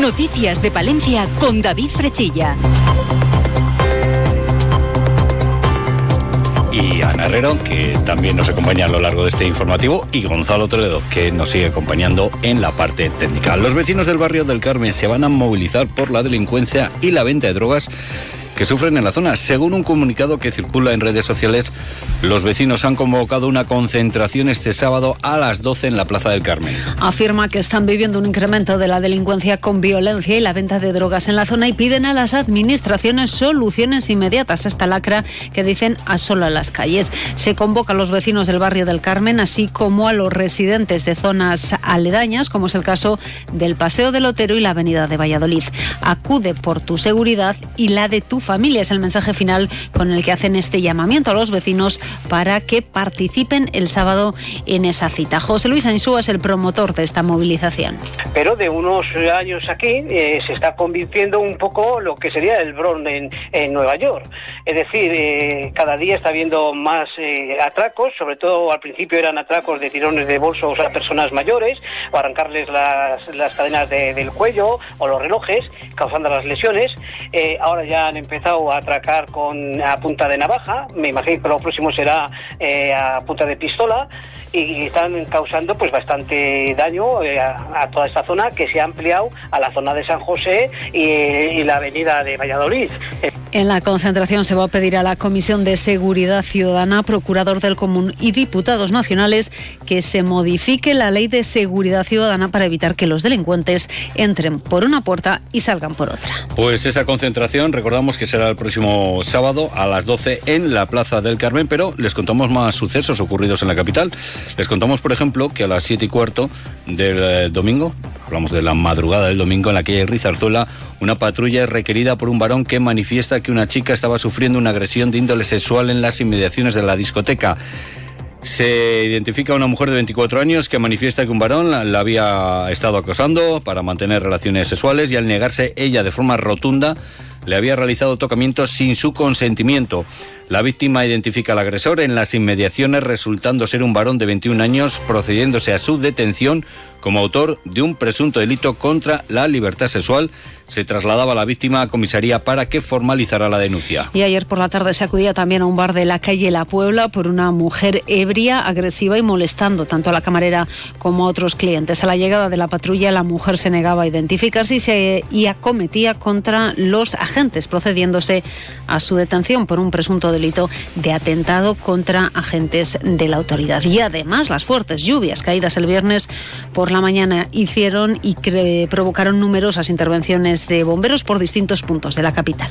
Noticias de Palencia con David Frechilla. y Ana Herrero, que también nos acompaña a lo largo de este informativo, y Gonzalo Toledo, que nos sigue acompañando en la parte técnica. Los vecinos del barrio del Carmen se van a movilizar por la delincuencia y la venta de drogas que sufren en la zona. Según un comunicado que circula en redes sociales, los vecinos han convocado una concentración este sábado a las 12 en la Plaza del Carmen. Afirma que están viviendo un incremento de la delincuencia con violencia y la venta de drogas en la zona y piden a las administraciones soluciones inmediatas a esta lacra que dicen asola las calles. Se convoca a los vecinos del barrio del Carmen, así como a los residentes de zonas aledañas, como es el caso del Paseo del Otero y la Avenida de Valladolid. Acude por tu seguridad y la de tu familia. Es el mensaje final con el que hacen este llamamiento a los vecinos para que participen el sábado en esa cita. José Luis Ansúa es el promotor de esta movilización. Pero de unos años aquí eh, se está convirtiendo un poco lo que sería el Bronx en, Nueva York. Es decir, eh, cada día está habiendo más eh, atracos, sobre todo al principio eran atracos de tirones de bolsos a personas mayores, o arrancarles las, cadenas del cuello o los relojes, causando las lesiones. ahora ya han empezado a atracar con a punta de navaja, me imagino que lo próximo será eh, a punta de pistola y están causando pues bastante daño eh, a, toda esta zona que se ha ampliado a la zona de San José y, la avenida de Valladolid. En la concentración se va a pedir a la Comisión de Seguridad Ciudadana, Procurador del Común y diputados nacionales que se modifique la ley de seguridad ciudadana para evitar que los delincuentes entren por una puerta y salgan por otra. Pues esa concentración, recordamos que será el próximo sábado a las 12 en la Plaza del Carmen, pero les contamos más sucesos ocurridos en la capital. Les contamos, por ejemplo, que a las 7 y cuarto del eh, domingo, hablamos de la madrugada del domingo, en la calle Rizarzuela, una patrulla es requerida por un varón que manifiesta que una chica estaba sufriendo una agresión de índole sexual en las inmediaciones de la discoteca. Se identifica a una mujer de 24 años que manifiesta que un varón la, había estado acosando para mantener relaciones sexuales y al negarse ella de forma rotunda le había realizado tocamientos sin su consentimiento. La víctima identifica al agresor en las inmediaciones resultando ser un varón de 21 años procediéndose a su detención como autor de un presunto delito contra la libertad sexual. Se trasladaba la víctima a comisaría para que formalizara la denuncia. Y ayer por la tarde se acudía también a un bar de la calle La Puebla por una mujer ebria, agresiva y molestando tanto a la camarera como a otros clientes. A la llegada de la patrulla, la mujer se negaba a identificarse y, se, y acometía contra los agentes, procediéndose a su detención por un presunto delito de atentado contra agentes de la autoridad. Y además, las fuertes lluvias caídas el viernes por la mañana hicieron y provocaron numerosas intervenciones de bomberos por distintos puntos de la capital.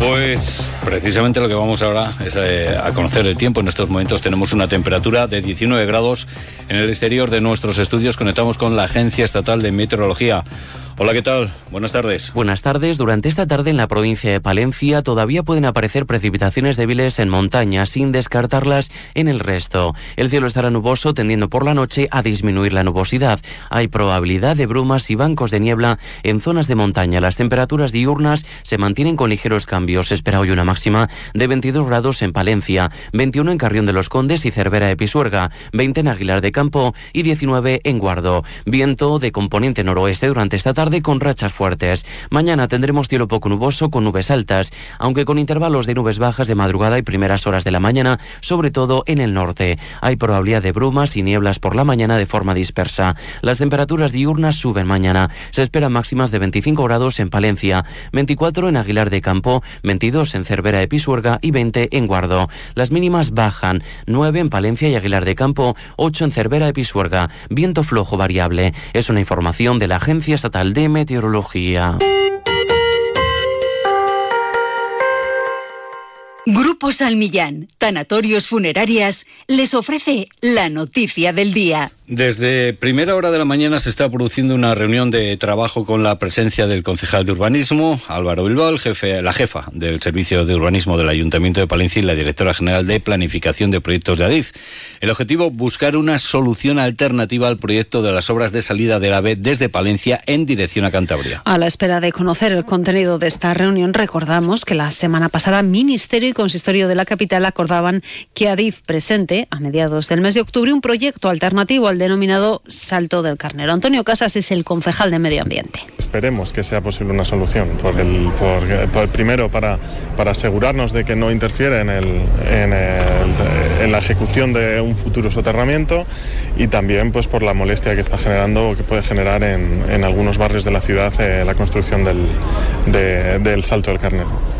Pues precisamente lo que vamos ahora es eh, a conocer el tiempo. En estos momentos tenemos una temperatura de 19 grados en el exterior de nuestros estudios. Conectamos con la Agencia Estatal de Meteorología. Hola, ¿qué tal? Buenas tardes. Buenas tardes. Durante esta tarde en la provincia de Palencia todavía pueden aparecer precipitaciones débiles en montaña, sin descartarlas en el resto. El cielo estará nuboso, tendiendo por la noche a disminuir la nubosidad. Hay probabilidad de brumas y bancos de niebla en zonas de montaña. Las temperaturas diurnas se mantienen con ligeros cambios. Se espera hoy una máxima de 22 grados en Palencia, 21 en Carrión de los Condes y Cervera de Pisuerga, 20 en Aguilar de Campo y 19 en Guardo. Viento de componente noroeste durante esta tarde con rachas fuertes. Mañana tendremos cielo poco nuboso con nubes altas, aunque con intervalos de nubes bajas de madrugada y primeras horas de la mañana, sobre todo en el norte. Hay probabilidad de brumas y nieblas por la mañana de forma dispersa. Las temperaturas diurnas suben mañana. Se esperan máximas de 25 grados en Palencia, 24 en Aguilar de Campo, 22 en Cervera de Pisuerga y 20 en Guardo. Las mínimas bajan, 9 en Palencia y Aguilar de Campo, 8 en Cervera de Pisuerga. Viento flojo variable. Es una información de la Agencia Estatal de meteorología. Grupo Salmillán, Tanatorios Funerarias, les ofrece la noticia del día. Desde primera hora de la mañana se está produciendo una reunión de trabajo con la presencia del concejal de urbanismo, Álvaro Bilbao, jefe, la jefa del Servicio de Urbanismo del Ayuntamiento de Palencia y la directora general de Planificación de Proyectos de ADIF. El objetivo, buscar una solución alternativa al proyecto de las obras de salida de la B desde Palencia en dirección a Cantabria. A la espera de conocer el contenido de esta reunión, recordamos que la semana pasada Ministerio y Consistorio de la Capital acordaban que ADIF presente, a mediados del mes de octubre, un proyecto alternativo al denominado Salto del Carnero. Antonio Casas es el concejal de Medio Ambiente. Esperemos que sea posible una solución, por el, primero para, para asegurarnos de que no interfiere en, el, en la ejecución de un futuro soterramiento y también pues por la molestia que está generando o que puede generar en, en algunos barrios de la ciudad eh, la construcción del, del Salto del Carnero.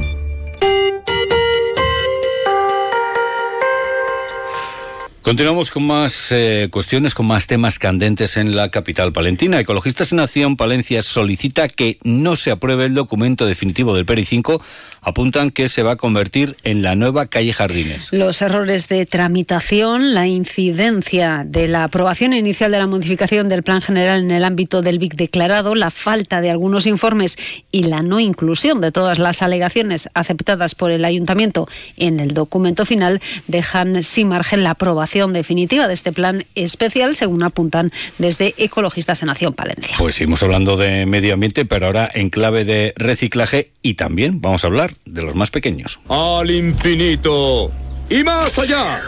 Continuamos con más eh, cuestiones, con más temas candentes en la capital palentina. Ecologistas en Acción Palencia solicita que no se apruebe el documento definitivo del PERI 5. Apuntan que se va a convertir en la nueva calle Jardines. Los errores de tramitación, la incidencia de la aprobación inicial de la modificación del Plan General en el ámbito del BIC declarado, la falta de algunos informes y la no inclusión de todas las alegaciones aceptadas por el Ayuntamiento en el documento final dejan sin margen la aprobación definitiva de este plan especial, según apuntan desde Ecologistas en Acción Palencia. Pues seguimos hablando de medio ambiente, pero ahora en clave de reciclaje y también vamos a hablar de los más pequeños. Al infinito y más allá.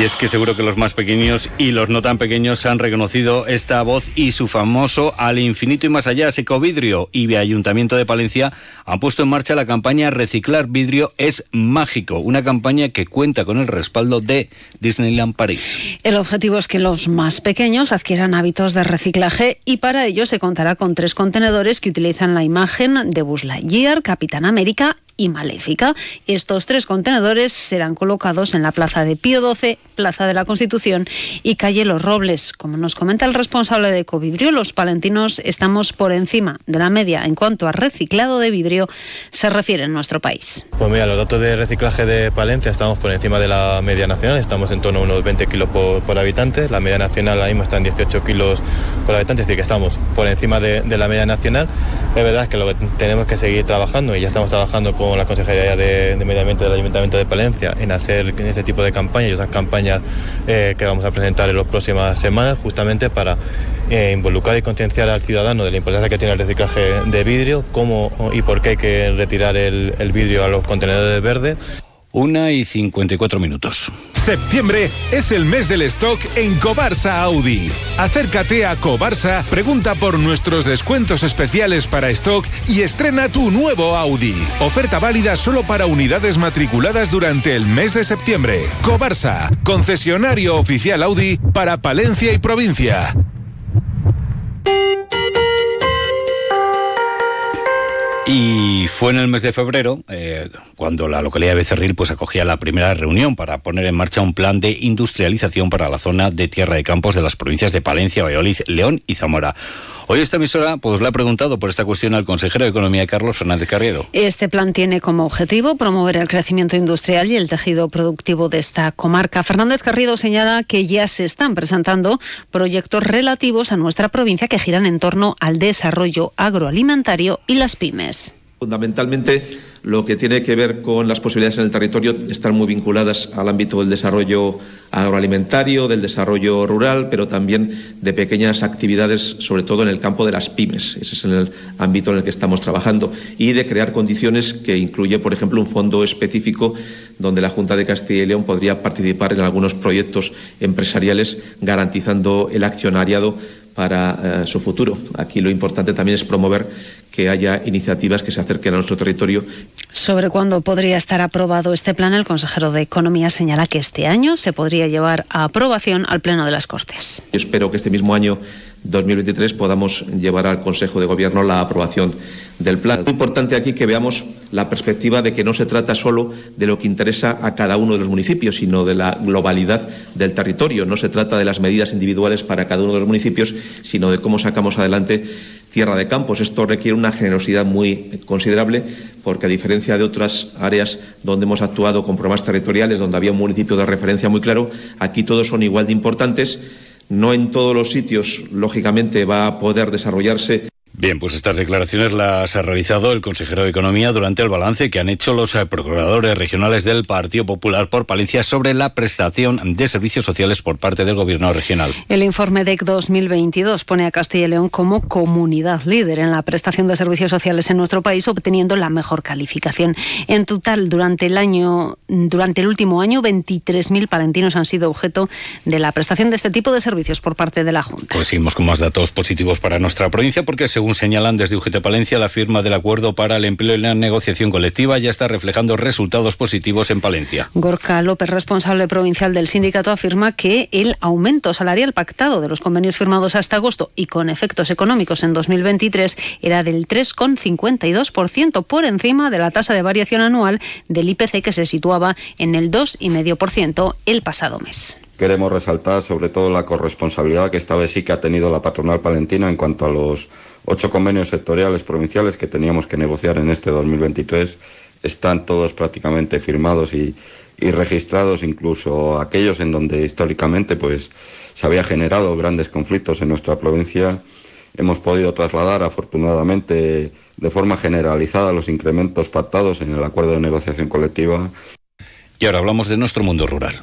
Y es que seguro que los más pequeños y los no tan pequeños han reconocido esta voz y su famoso Al infinito y más allá, Secovidrio y Ayuntamiento de Palencia han puesto en marcha la campaña Reciclar Vidrio es mágico, una campaña que cuenta con el respaldo de Disneyland París. El objetivo es que los más pequeños adquieran hábitos de reciclaje y para ello se contará con tres contenedores que utilizan la imagen de Buzz Lightyear, Capitán América y Maléfica. Estos tres contenedores serán colocados en la Plaza de Pío XII, Plaza de la Constitución y Calle Los Robles. Como nos comenta el responsable de Ecovidrio, los palentinos estamos por encima de la media en cuanto a reciclado de vidrio se refiere en nuestro país. Pues mira, los datos de reciclaje de Palencia estamos por encima de la media nacional, estamos en torno a unos 20 kilos por, habitante, la media nacional ahora mismo está en 18 kilos por habitante, es decir, que estamos por encima de la media nacional. Es verdad que lo que tenemos que seguir trabajando y ya estamos trabajando con la Consejería de, Medio Ambiente del Ayuntamiento de Palencia en hacer ese tipo de campañas y esas campañas eh, que vamos a presentar en las próximas semanas justamente para eh, involucrar y concienciar al ciudadano de la importancia que tiene el reciclaje de vidrio, cómo y por qué hay que retirar el, el vidrio a los contenedores verdes. Una y 54 minutos. Septiembre es el mes del stock en Cobarsa Audi. Acércate a Cobarsa, pregunta por nuestros descuentos especiales para stock y estrena tu nuevo Audi. Oferta válida solo para unidades matriculadas durante el mes de septiembre. Cobarsa, concesionario oficial Audi para Palencia y provincia. Y fue en el mes de febrero eh, cuando la localidad de Becerril pues acogía la primera reunión para poner en marcha un plan de industrialización para la zona de tierra de campos de las provincias de Palencia, Valladolid, León y Zamora. Hoy esta emisora pues le ha preguntado por esta cuestión al consejero de Economía Carlos Fernández Carriedo. Este plan tiene como objetivo promover el crecimiento industrial y el tejido productivo de esta comarca. Fernández Carriedo señala que ya se están presentando proyectos relativos a nuestra provincia que giran en torno al desarrollo agroalimentario y las pymes. Fundamentalmente lo que tiene que ver con las posibilidades en el territorio están muy vinculadas al ámbito del desarrollo agroalimentario, del desarrollo rural, pero también de pequeñas actividades, sobre todo en el campo de las pymes. Ese es el ámbito en el que estamos trabajando. Y de crear condiciones que incluye, por ejemplo, un fondo específico donde la Junta de Castilla y León podría participar en algunos proyectos empresariales garantizando el accionariado para eh, su futuro. Aquí lo importante también es promover que haya iniciativas que se acerquen a nuestro territorio. Sobre cuándo podría estar aprobado este plan, el consejero de Economía señala que este año se podría llevar a aprobación al Pleno de las Cortes. Yo espero que este mismo año 2023 podamos llevar al Consejo de Gobierno la aprobación del plan. Es importante aquí que veamos la perspectiva de que no se trata solo de lo que interesa a cada uno de los municipios, sino de la globalidad del territorio. No se trata de las medidas individuales para cada uno de los municipios, sino de cómo sacamos adelante tierra de campos. Esto requiere una generosidad muy considerable porque a diferencia de otras áreas donde hemos actuado con programas territoriales, donde había un municipio de referencia muy claro, aquí todos son igual de importantes. No en todos los sitios, lógicamente, va a poder desarrollarse Bien, pues estas declaraciones las ha realizado el consejero de Economía durante el balance que han hecho los eh, procuradores regionales del Partido Popular por Palencia sobre la prestación de servicios sociales por parte del Gobierno regional. El informe DEC 2022 pone a Castilla y León como comunidad líder en la prestación de servicios sociales en nuestro país, obteniendo la mejor calificación. En total, durante el año, durante el último año, 23.000 palentinos han sido objeto de la prestación de este tipo de servicios por parte de la Junta. Pues seguimos con más datos positivos para nuestra provincia, porque según señalan desde UGT Palencia, la firma del acuerdo para el empleo y la negociación colectiva ya está reflejando resultados positivos en Palencia. Gorka López, responsable provincial del sindicato, afirma que el aumento salarial pactado de los convenios firmados hasta agosto y con efectos económicos en 2023 era del 3,52% por encima de la tasa de variación anual del IPC que se situaba en el 2,5% el pasado mes queremos resaltar sobre todo la corresponsabilidad que esta vez sí que ha tenido la patronal palentina en cuanto a los ocho convenios sectoriales provinciales que teníamos que negociar en este 2023. Están todos prácticamente firmados y, y registrados, incluso aquellos en donde históricamente pues, se había generado grandes conflictos en nuestra provincia. Hemos podido trasladar, afortunadamente, de forma generalizada los incrementos pactados en el acuerdo de negociación colectiva. Y ahora hablamos de nuestro mundo rural.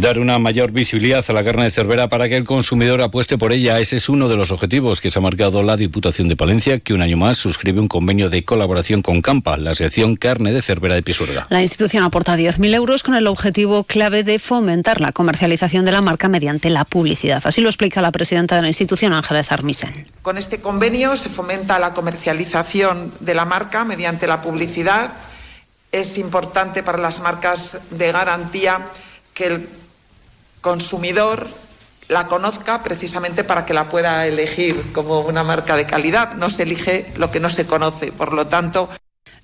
Dar una mayor visibilidad a la carne de Cervera para que el consumidor apueste por ella. Ese es uno de los objetivos que se ha marcado la Diputación de Palencia, que un año más suscribe un convenio de colaboración con Campa, la sección Carne de Cervera de Pisuerga. La institución aporta 10.000 euros con el objetivo clave de fomentar la comercialización de la marca mediante la publicidad. Así lo explica la presidenta de la institución, Ángela Sarmisen. Con este convenio se fomenta la comercialización de la marca mediante la publicidad. Es importante para las marcas de garantía que el consumidor la conozca precisamente para que la pueda elegir como una marca de calidad. No se elige lo que no se conoce. Por lo tanto,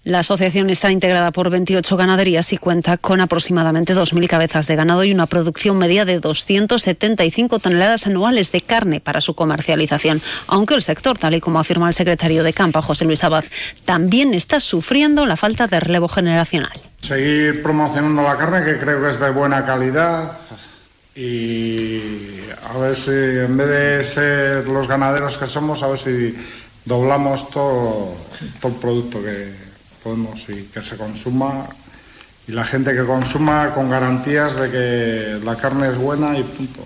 la asociación está integrada por 28 ganaderías y cuenta con aproximadamente 2.000 cabezas de ganado y una producción media de 275 toneladas anuales de carne para su comercialización. Aunque el sector, tal y como afirma el secretario de Campa, José Luis Abad, también está sufriendo la falta de relevo generacional. Seguir promocionando la carne, que creo que es de buena calidad, y a ver si en vez de ser los ganaderos que somos, a ver si doblamos todo, todo el producto que podemos y que se consuma y la gente que consuma con garantías de que la carne es buena y punto.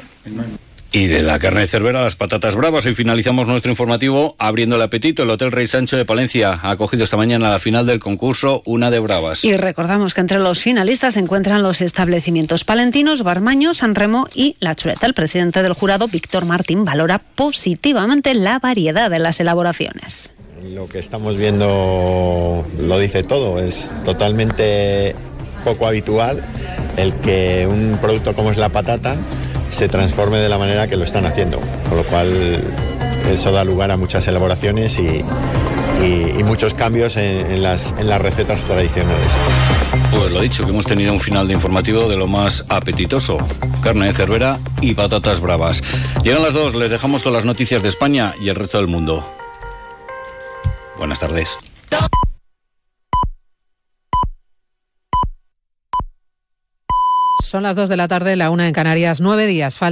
Y de la carne de cervera a las patatas bravas. Hoy finalizamos nuestro informativo abriendo el apetito. El Hotel Rey Sancho de Palencia ha acogido esta mañana la final del concurso Una de Bravas. Y recordamos que entre los finalistas se encuentran los establecimientos palentinos, Barmaño, San Remo y La Chuleta. El presidente del jurado, Víctor Martín, valora positivamente la variedad de las elaboraciones. Lo que estamos viendo lo dice todo. Es totalmente poco habitual el que un producto como es la patata se transforme de la manera que lo están haciendo. Con lo cual eso da lugar a muchas elaboraciones y, muchos cambios en, en, las, en las recetas tradicionales. Pues lo dicho, que hemos tenido un final de informativo de lo más apetitoso. Carne de cervera y patatas bravas. Llegan las dos, les dejamos con las noticias de España y el resto del mundo. Buenas tardes. Son las dos de la tarde, la una en Canarias, nueve días. Falta